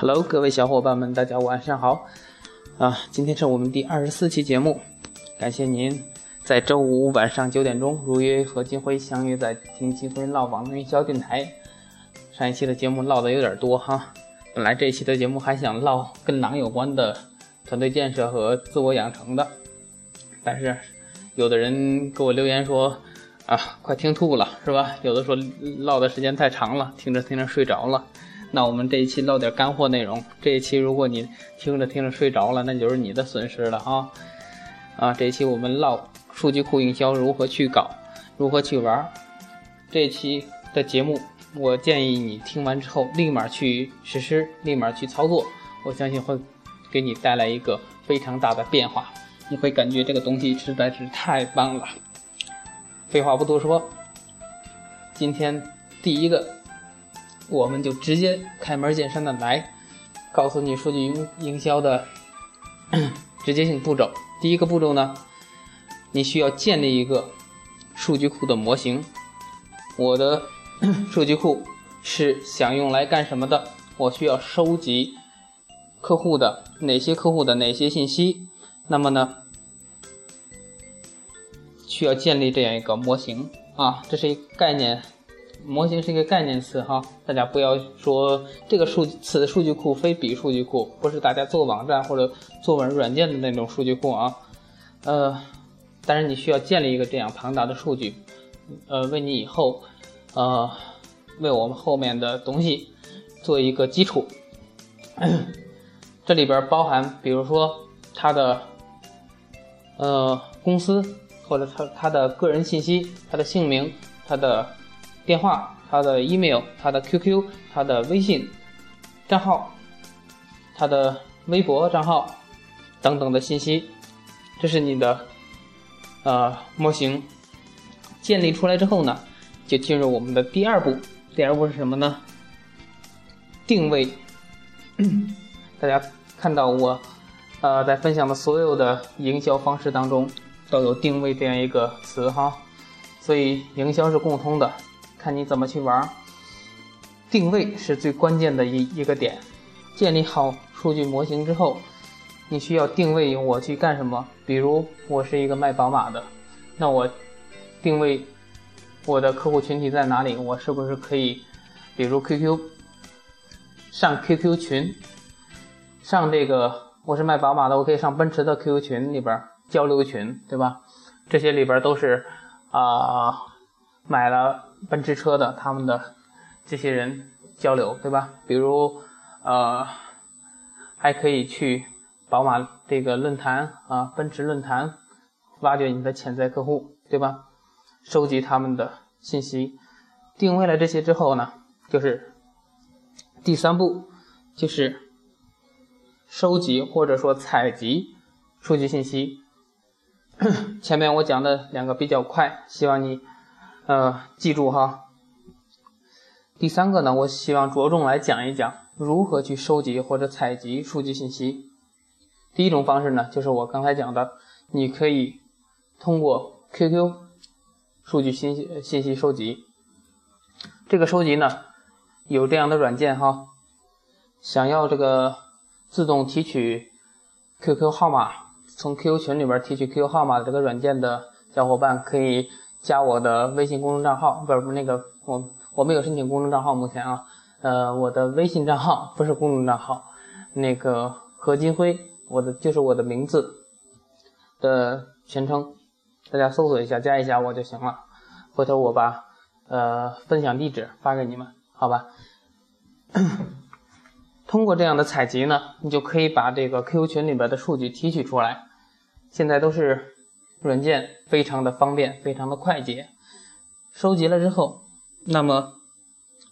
Hello，各位小伙伴们，大家晚上好。啊，今天是我们第二十四期节目，感谢您在周五晚上九点钟如约和金辉相约在听金辉唠网络营销电台。上一期的节目唠的有点多哈，本来这一期的节目还想唠跟狼有关的团队建设和自我养成的，但是有的人给我留言说啊，快听吐了是吧？有的说唠的时间太长了，听着听着睡着了。那我们这一期唠点干货内容。这一期如果你听着听着睡着了，那就是你的损失了啊！啊，这一期我们唠数据库营销如何去搞，如何去玩。这一期的节目，我建议你听完之后立马去实施，立马去操作。我相信会给你带来一个非常大的变化，你会感觉这个东西实在是太棒了。废话不多说，今天第一个。我们就直接开门见山的来，告诉你数据营营销的 直接性步骤。第一个步骤呢，你需要建立一个数据库的模型。我的 数据库是想用来干什么的？我需要收集客户的哪些客户的哪些信息？那么呢，需要建立这样一个模型啊，这是一个概念。模型是一个概念词哈，大家不要说这个数此数据库非彼数据库，不是大家做网站或者做软软件的那种数据库啊。呃，但是你需要建立一个这样庞大的数据，呃，为你以后，呃，为我们后面的东西做一个基础。这里边包含，比如说他的呃公司或者他他的个人信息，他的姓名，他的。电话、他的 email、他的 QQ、他的微信账号、他的微博账号等等的信息，这是你的呃模型建立出来之后呢，就进入我们的第二步。第二步是什么呢？定位。大家看到我呃在分享的所有的营销方式当中都有定位这样一个词哈，所以营销是共通的。看你怎么去玩，定位是最关键的一一个点。建立好数据模型之后，你需要定位我去干什么。比如我是一个卖宝马的，那我定位我的客户群体在哪里？我是不是可以，比如 QQ 上 QQ 群，上这个我是卖宝马的，我可以上奔驰的 QQ 群里边交流群，对吧？这些里边都是啊。买了奔驰车的，他们的这些人交流，对吧？比如，呃，还可以去宝马这个论坛啊，奔驰论坛，挖掘你的潜在客户，对吧？收集他们的信息，定位了这些之后呢，就是第三步，就是收集或者说采集数据信息。前面我讲的两个比较快，希望你。呃，记住哈。第三个呢，我希望着重来讲一讲如何去收集或者采集数据信息。第一种方式呢，就是我刚才讲的，你可以通过 QQ 数据信息信息收集。这个收集呢，有这样的软件哈。想要这个自动提取 QQ 号码，从 QQ 群里边提取 QQ 号码的这个软件的小伙伴可以。加我的微信公众账号，不是不是那个我我没有申请公众账号，目前啊，呃，我的微信账号不是公众账号，那个何金辉，我的就是我的名字的全称，大家搜索一下，加一下我就行了。回头我把呃分享地址发给你们，好吧？通过这样的采集呢，你就可以把这个 QQ 群里边的数据提取出来，现在都是。软件非常的方便，非常的快捷。收集了之后，那么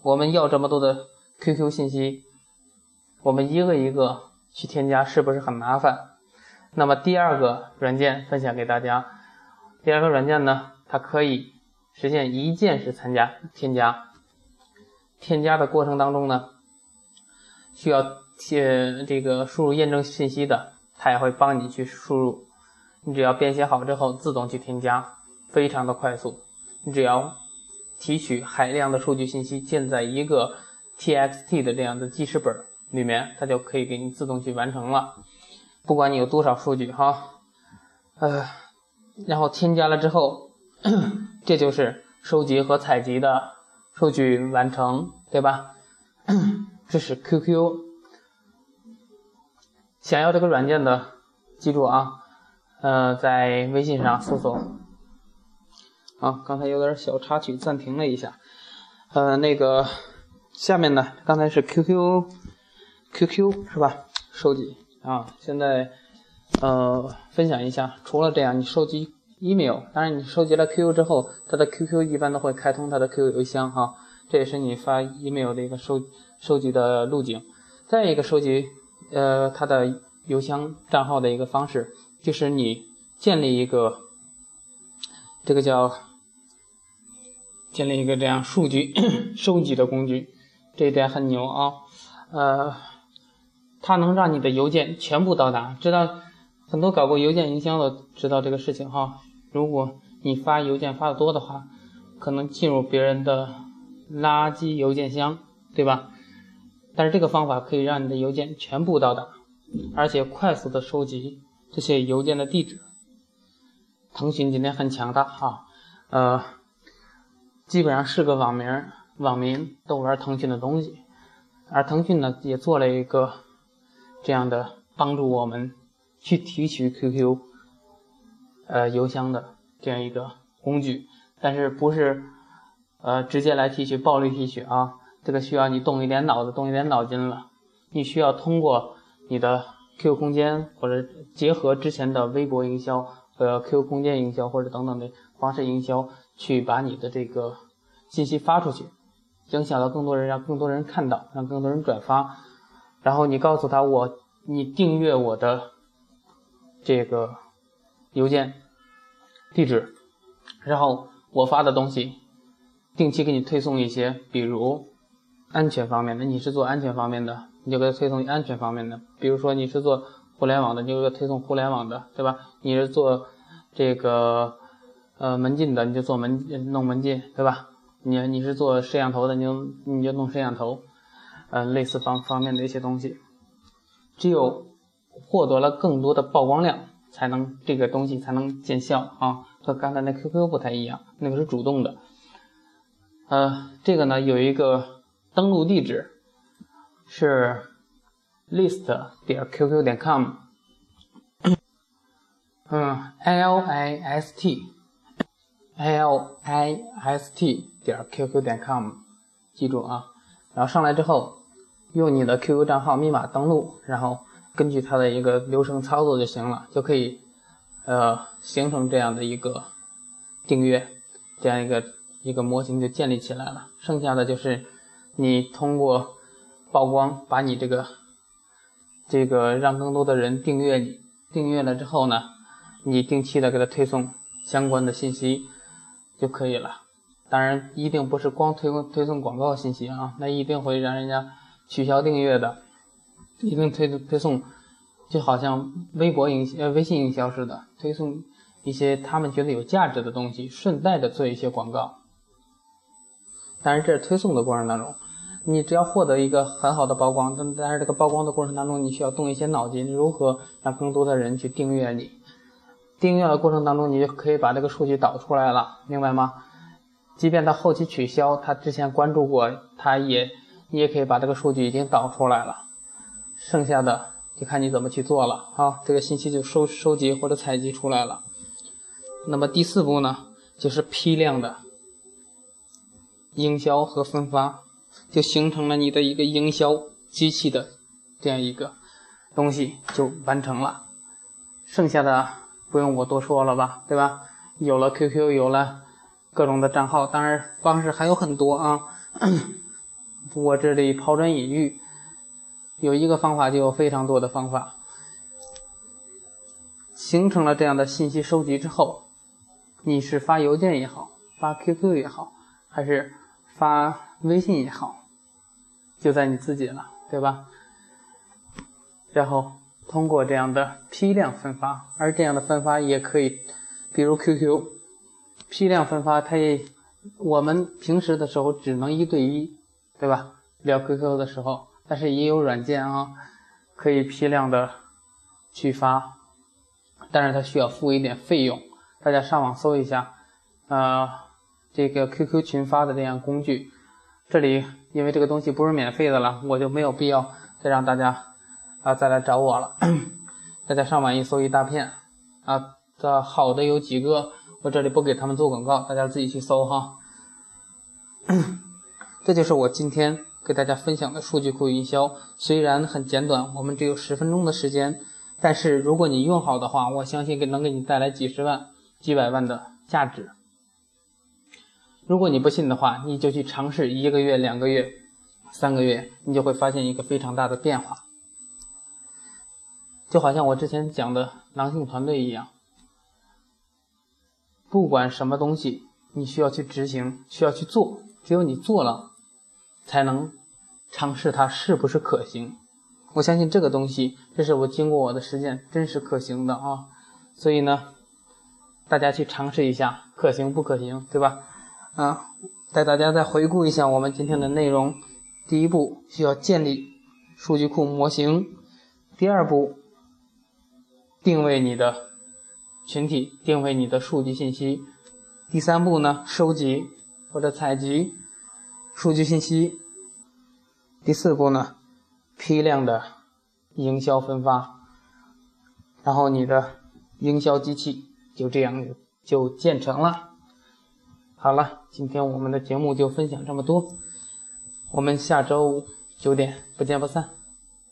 我们要这么多的 QQ 信息，我们一个一个去添加，是不是很麻烦？那么第二个软件分享给大家，第二个软件呢，它可以实现一键式参加添加。添加的过程当中呢，需要填这个输入验证信息的，它也会帮你去输入。你只要编写好之后，自动去添加，非常的快速。你只要提取海量的数据信息，建在一个 TXT 的这样的记事本，里面，它就可以给你自动去完成了。不管你有多少数据哈，呃，然后添加了之后，这就是收集和采集的数据完成，对吧？这是 QQ。想要这个软件的，记住啊，呃，在微信上搜索。啊，刚才有点小插曲，暂停了一下。呃，那个下面呢，刚才是 QQ，QQ 是吧？收集啊，现在呃分享一下，除了这样，你收集 email，当然你收集了 QQ 之后，它的 QQ 一般都会开通它的 QQ 邮箱哈，这也是你发 email 的一个收收集的路径。再一个收集呃它的邮箱账号的一个方式，就是你建立一个这个叫。建立一个这样数据 收集的工具，这一点很牛啊！呃，它能让你的邮件全部到达。知道很多搞过邮件营销的知道这个事情哈。如果你发邮件发的多的话，可能进入别人的垃圾邮件箱，对吧？但是这个方法可以让你的邮件全部到达，而且快速的收集这些邮件的地址。腾讯今天很强大哈，呃。基本上是个网名，网民都玩腾讯的东西，而腾讯呢也做了一个这样的帮助我们去提取 QQ 呃邮箱的这样一个工具，但是不是呃直接来提取暴力提取啊？这个需要你动一点脑子，动一点脑筋了。你需要通过你的 QQ 空间或者结合之前的微博营销和 QQ 空间营销或者等等的方式营销。去把你的这个信息发出去，影响到更多人，让更多人看到，让更多人转发。然后你告诉他我，你订阅我的这个邮件地址，然后我发的东西定期给你推送一些，比如安全方面的，你是做安全方面的，你就给他推送安全方面的。比如说你是做互联网的，你就给他推送互联网的，对吧？你是做这个。呃，门禁的你就做门弄门禁，对吧？你你是做摄像头的，你就你就弄摄像头，呃，类似方方面的一些东西。只有获得了更多的曝光量，才能这个东西才能见效啊。和刚才那 QQ 不太一样，那个是主动的。呃，这个呢有一个登录地址是 list 点 qq 点 com，嗯，l i s t。l i s t 点 qq 点 com，记住啊，然后上来之后，用你的 QQ 账号密码登录，然后根据它的一个流程操作就行了，就可以呃形成这样的一个订阅这样一个一个模型就建立起来了。剩下的就是你通过曝光，把你这个这个让更多的人订阅你，订阅了之后呢，你定期的给他推送相关的信息。就可以了，当然一定不是光推推送广告信息啊，那一定会让人家取消订阅的，一定推推送，就好像微博营呃微信营销似的，推送一些他们觉得有价值的东西，顺带的做一些广告。但是这是推送的过程当中，你只要获得一个很好的曝光，但但是这个曝光的过程当中，你需要动一些脑筋，如何让更多的人去订阅你。订阅的过程当中，你就可以把这个数据导出来了，明白吗？即便他后期取消，他之前关注过，他也你也可以把这个数据已经导出来了。剩下的就看你怎么去做了啊，这个信息就收收集或者采集出来了。那么第四步呢，就是批量的营销和分发，就形成了你的一个营销机器的这样一个东西就完成了。剩下的。不用我多说了吧，对吧？有了 QQ，有了各种的账号，当然方式还有很多啊。我这里抛砖引玉，有一个方法就有非常多的方法。形成了这样的信息收集之后，你是发邮件也好，发 QQ 也好，还是发微信也好，就在你自己了，对吧？然后。通过这样的批量分发，而这样的分发也可以，比如 QQ，批量分发，它也我们平时的时候只能一对一，对吧？聊 QQ 的时候，但是也有软件啊，可以批量的去发，但是它需要付一点费用。大家上网搜一下，呃，这个 QQ 群发的这样工具。这里因为这个东西不是免费的了，我就没有必要再让大家啊再来找我了。大家上网一搜一大片啊，这好的有几个，我这里不给他们做广告，大家自己去搜哈。这就是我今天给大家分享的数据库营销，虽然很简短，我们只有十分钟的时间，但是如果你用好的话，我相信给能给你带来几十万。几百万的价值。如果你不信的话，你就去尝试一个月、两个月、三个月，你就会发现一个非常大的变化。就好像我之前讲的狼性团队一样，不管什么东西，你需要去执行，需要去做，只有你做了，才能尝试它是不是可行。我相信这个东西，这是我经过我的实践，真实可行的啊。所以呢。大家去尝试一下，可行不可行，对吧？啊，带大家再回顾一下我们今天的内容。第一步需要建立数据库模型，第二步定位你的群体，定位你的数据信息，第三步呢收集或者采集数据信息，第四步呢批量的营销分发，然后你的营销机器。就这样就建成了。好了，今天我们的节目就分享这么多，我们下周五九点不见不散。